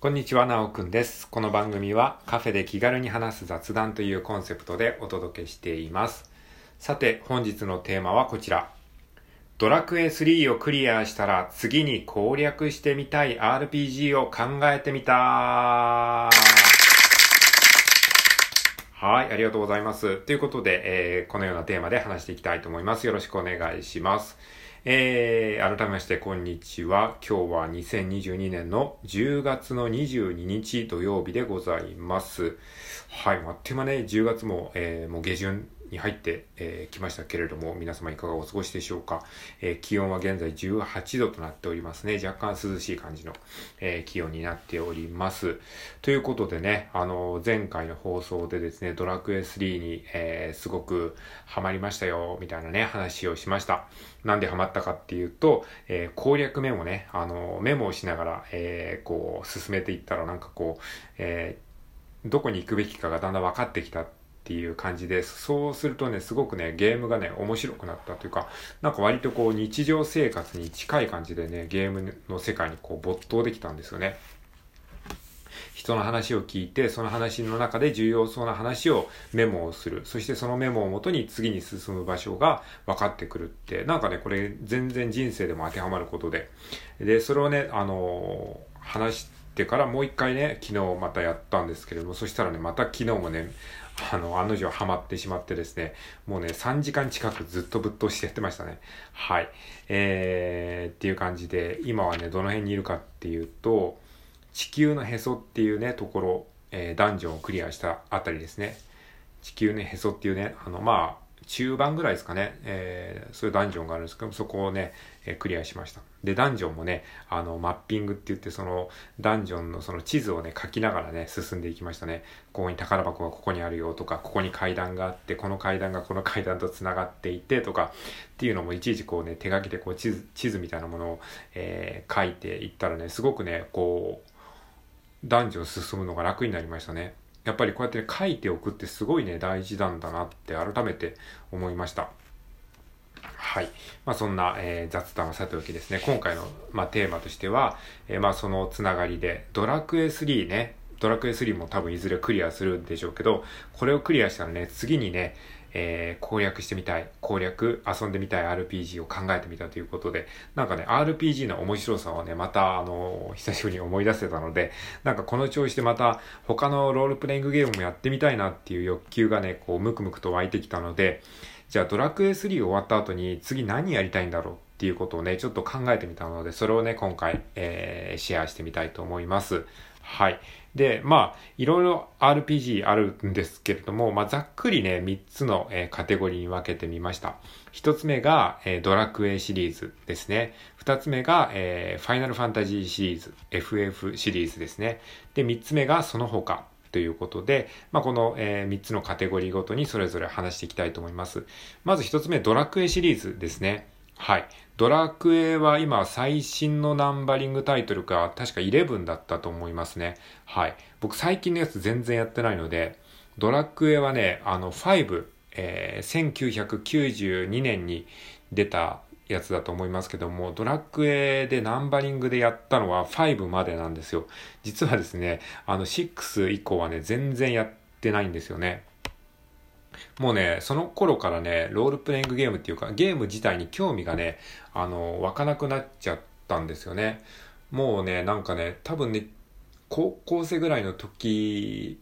こんにちは、なおくんです。この番組はカフェで気軽に話す雑談というコンセプトでお届けしています。さて、本日のテーマはこちら。ドラクエ3をクリアしたら次に攻略してみたい RPG を考えてみたはい、ありがとうございます。ということで、えー、このようなテーマで話していきたいと思います。よろしくお願いします。えー、改めましてこんにちは。今日は2022年の10月の22日土曜日でございます。はい、あっという間ね、10月も、えー、もう下旬に入ってき、えー、ましたけれども、皆様いかがお過ごしでしょうか、えー、気温は現在18度となっておりますね。若干涼しい感じの、えー、気温になっております。ということでね、あの、前回の放送でですね、ドラクエ3に、えすごくハマりましたよ、みたいなね、話をしました。なんでハマったかっていうと、え攻略メモね、あの、メモをしながら、えこう、進めていったらなんかこう、えどこに行くべきかがだんだん分かってきたっていう感じです。そうするとね、すごくね、ゲームがね、面白くなったというか、なんか割とこう日常生活に近い感じでね、ゲームの世界にこう没頭できたんですよね。人の話を聞いて、その話の中で重要そうな話をメモをする。そしてそのメモをもとに次に進む場所が分かってくるって、なんかね、これ全然人生でも当てはまることで。で、それをね、あのー、話してからもう一回ね、昨日またやったんですけれども、そしたらね、また昨日もね、あの、案の定ハマってしまってですね、もうね、3時間近くずっとぶっ通してやってましたね。はい。えー、っていう感じで、今はね、どの辺にいるかっていうと、地球のへそっていうね、ところ、えー、ダンジョンをクリアしたあたりですね。地球のへそっていうね、あの、まあ、中盤ぐらいですかね、えー、そういうダンジョンがあるんですけど、そこをね、えー、クリアしました。で、ダンジョンもね、あの、マッピングって言って、その、ダンジョンのその地図をね、書きながらね、進んでいきましたね。ここに宝箱がここにあるよとか、ここに階段があって、この階段がこの階段と繋がっていてとか、っていうのもいちいちこうね、手書きでこう地図、地図みたいなものを、えー、書いていったらね、すごくね、こう、ダンジョン進むのが楽になりましたね。やっぱりこうやって、書いておくってすごいね、大事なんだなって改めて思いました。はい。まあそんな、えー、雑談をさておきですね、今回の、まあ、テーマとしては、えー、まあそのつながりで、ドラクエ3ね、ドラクエ3も多分いずれクリアするんでしょうけど、これをクリアしたらね、次にね、えー、攻略してみたい、攻略、遊んでみたい RPG を考えてみたということで、なんかね、RPG の面白さをね、また、あの、久しぶりに思い出せたので、なんかこの調子でまた、他のロールプレイングゲームもやってみたいなっていう欲求がね、こう、ムクムクと湧いてきたので、じゃあドラクエ3終わった後に次何やりたいんだろうっていうことをね、ちょっと考えてみたので、それをね、今回、えー、シェアしてみたいと思います。はい。で、まあ、いろいろ RPG あるんですけれども、まあ、ざっくりね、3つの、えー、カテゴリーに分けてみました。1つ目が、えー、ドラクエシリーズですね。2つ目が、えー、ファイナルファンタジーシリーズ、FF シリーズですね。で、3つ目がその他ということで、まあ、この、えー、3つのカテゴリーごとにそれぞれ話していきたいと思います。まず1つ目、ドラクエシリーズですね。はい。ドラクエは今最新のナンバリングタイトルが確か11だったと思いますね。はい。僕最近のやつ全然やってないので、ドラクエはね、あの5、えー、1992年に出たやつだと思いますけども、ドラクエでナンバリングでやったのは5までなんですよ。実はですね、あの6以降はね、全然やってないんですよね。もうね、その頃からね、ロールプレイングゲームっていうか、ゲーム自体に興味がね、あの、湧かなくなっちゃったんですよね。もうね、なんかね、多分ね、高校生ぐらいの時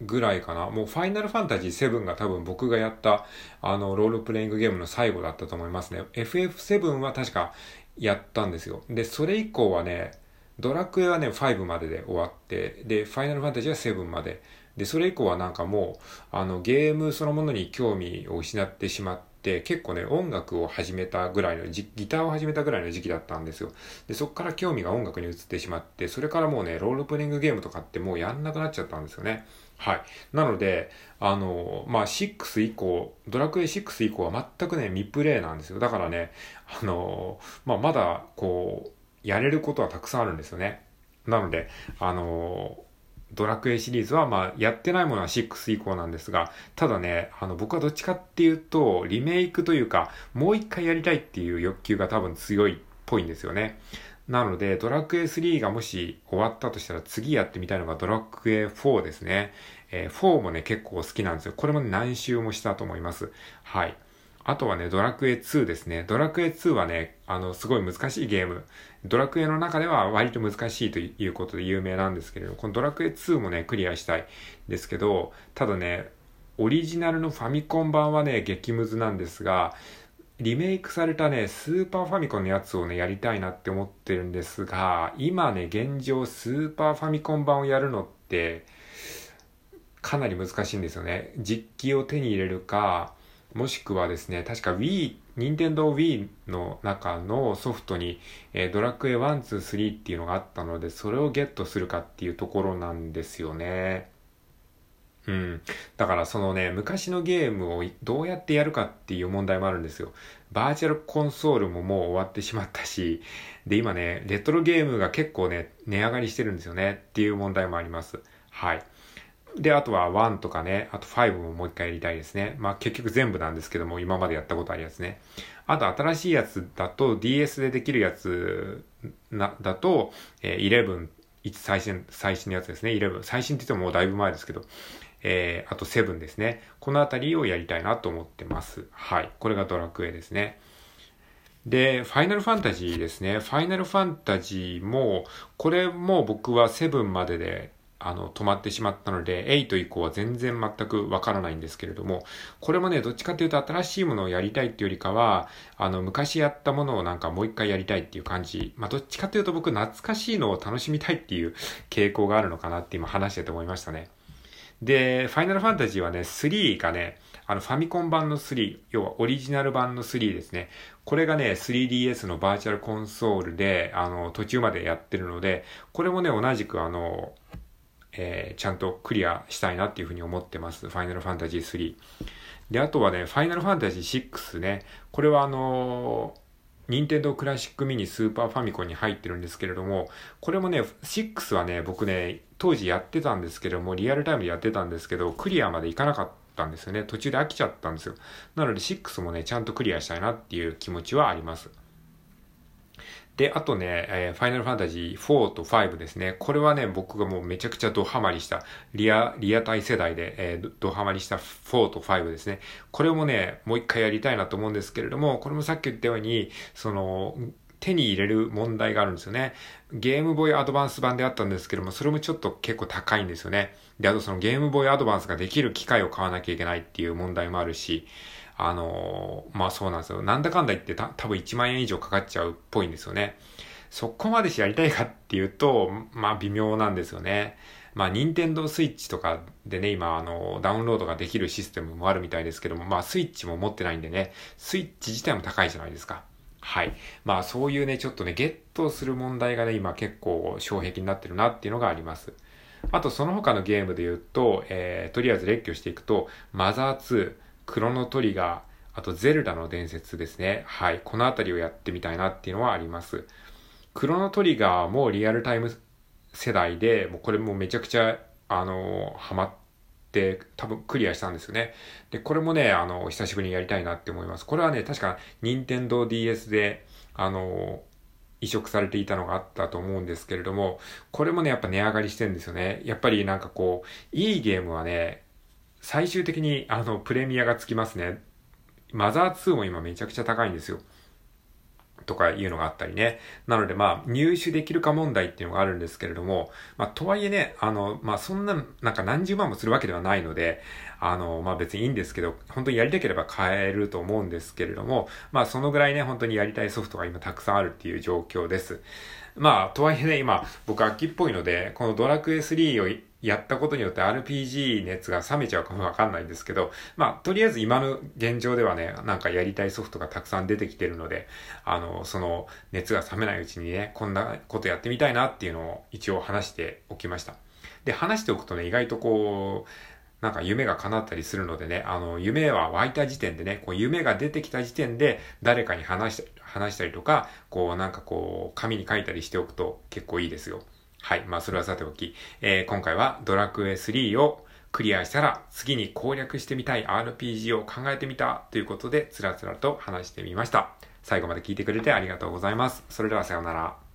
ぐらいかな。もうファイナルファンタジー7が多分僕がやったあのロールプレイングゲームの最後だったと思いますね。FF7 は確かやったんですよ。で、それ以降はね、ドラクエはね、5までで終わって、で、ファイナルファンタジーは7まで。で、それ以降はなんかもう、あの、ゲームそのものに興味を失ってしまって、結構ね、音楽を始めたぐらいの、ギターを始めたぐらいの時期だったんですよ。で、そっから興味が音楽に移ってしまって、それからもうね、ロールプレイングゲームとかってもうやんなくなっちゃったんですよね。はい。なので、あの、まあ、6以降、ドラクエ6以降は全くね、未プレイなんですよ。だからね、あの、まあ、まだ、こう、やれることはたくさんあるんですよね。なので、あのドラクエシリーズは、まあ、やってないものは6以降なんですが、ただね、あの、僕はどっちかっていうと、リメイクというか、もう一回やりたいっていう欲求が多分強いっぽいんですよね。なので、ドラクエ3がもし終わったとしたら次やってみたいのがドラクエ4ですね。えー、4もね、結構好きなんですよ。これも、ね、何周もしたと思います。はい。あとはね、ドラクエ2ですね。ドラクエ2はね、あの、すごい難しいゲーム。ドラクエの中では割と難しいということで有名なんですけれど、このドラクエ2もね、クリアしたいですけど、ただね、オリジナルのファミコン版はね、激ムズなんですが、リメイクされたね、スーパーファミコンのやつをね、やりたいなって思ってるんですが、今ね、現状スーパーファミコン版をやるのって、かなり難しいんですよね。実機を手に入れるか、もしくはですね、確か Wii、任天堂 Wii の中のソフトに、えー、ドラクエ1、2、3っていうのがあったので、それをゲットするかっていうところなんですよね。うん。だからそのね、昔のゲームをどうやってやるかっていう問題もあるんですよ。バーチャルコンソールももう終わってしまったし、で、今ね、レトロゲームが結構ね、値上がりしてるんですよねっていう問題もあります。はい。で、あとは1とかね、あと5ももう一回やりたいですね。まあ結局全部なんですけども、今までやったことあるやつね。あと新しいやつだと DS でできるやつな、だと、えー、11、最新、最新のやつですね。11。最新って言ってももうだいぶ前ですけど、えー、あと7ですね。このあたりをやりたいなと思ってます。はい。これがドラクエですね。で、ファイナルファンタジーですね。ファイナルファンタジーも、これも僕は7までであの、止まってしまったので、8以降は全然全くわからないんですけれども、これもね、どっちかっていうと新しいものをやりたいっていうよりかは、あの、昔やったものをなんかもう一回やりたいっていう感じ。まあ、どっちかっていうと僕懐かしいのを楽しみたいっていう傾向があるのかなって今話してて思いましたね。で、ファイナルファンタジーはね、3がね、あの、ファミコン版の3、要はオリジナル版の3ですね。これがね、3DS のバーチャルコンソールで、あの、途中までやってるので、これもね、同じくあの、えー、ちゃんとクリアしたいなっていうふうに思ってます。ファイナルファンタジー3。で、あとはね、ファイナルファンタジー6ね。これはあのー任天堂クラシックミニスーパーファミコンに入ってるんですけれども、これもね、6はね、僕ね、当時やってたんですけども、リアルタイムでやってたんですけど、クリアまでいかなかったんですよね。途中で飽きちゃったんですよ。なので6もね、ちゃんとクリアしたいなっていう気持ちはあります。で、あとね、えー、ファイナルファンタジー4と5ですね。これはね、僕がもうめちゃくちゃドハマりした、リア、リアタイ世代で、えー、ドハマりした4と5ですね。これもね、もう一回やりたいなと思うんですけれども、これもさっき言ったように、その、手に入れる問題があるんですよね。ゲームボーイアドバンス版であったんですけども、それもちょっと結構高いんですよね。で、あとそのゲームボーイアドバンスができる機械を買わなきゃいけないっていう問題もあるし、あのー、まあそうなんですよ。なんだかんだ言ってた多分1万円以上かかっちゃうっぽいんですよね。そこまでしやりたいかっていうと、まあ微妙なんですよね。まあ、任天堂スイッチとかでね、今、あの、ダウンロードができるシステムもあるみたいですけども、まあ、スイッチも持ってないんでね、スイッチ自体も高いじゃないですか。はい。まあ、そういうね、ちょっとね、ゲットする問題がね、今結構障壁になってるなっていうのがあります。あと、その他のゲームで言うと、えー、とりあえず列挙していくと、マザー2、クロノトリガー、あと、ゼルダの伝説ですね。はい。このあたりをやってみたいなっていうのはあります。クロノトリガーもリアルタイム世代で、もうこれもめちゃくちゃ、あの、ハマって、多分クリアしたんですよね。で、これもね、あの、久しぶりにやりたいなって思います。これはね、確か、任天堂 DS で、あの、移植されていたのがあったと思うんですけれども、これもね、やっぱ値上がりしてるんですよね。やっぱりなんかこう、いいゲームはね、最終的にあの、プレミアがつきますね。マザー2も今めちゃくちゃ高いんですよ。とかいうのがあったりね。なのでまあ入手できるか問題っていうのがあるんですけれども、まあとはいえね、あの、まあそんな、なんか何十万もするわけではないので、あの、まあ別にいいんですけど、本当にやりたければ買えると思うんですけれども、まあそのぐらいね、本当にやりたいソフトが今たくさんあるっていう状況です。まあとはいえね、今僕秋っぽいので、このドラクエ3をやったことによって RPG 熱が冷めちゃうかもわかんないんですけど、まあ、とりあえず今の現状ではね、なんかやりたいソフトがたくさん出てきてるので、あの、その熱が冷めないうちにね、こんなことやってみたいなっていうのを一応話しておきました。で、話しておくとね、意外とこう、なんか夢が叶ったりするのでね、あの、夢は湧いた時点でね、こう夢が出てきた時点で誰かに話した話したりとか、こうなんかこう、紙に書いたりしておくと結構いいですよ。はい。まあ、それはさておき、えー、今回はドラクエ3をクリアしたら次に攻略してみたい RPG を考えてみたということで、つらつらと話してみました。最後まで聞いてくれてありがとうございます。それではさようなら。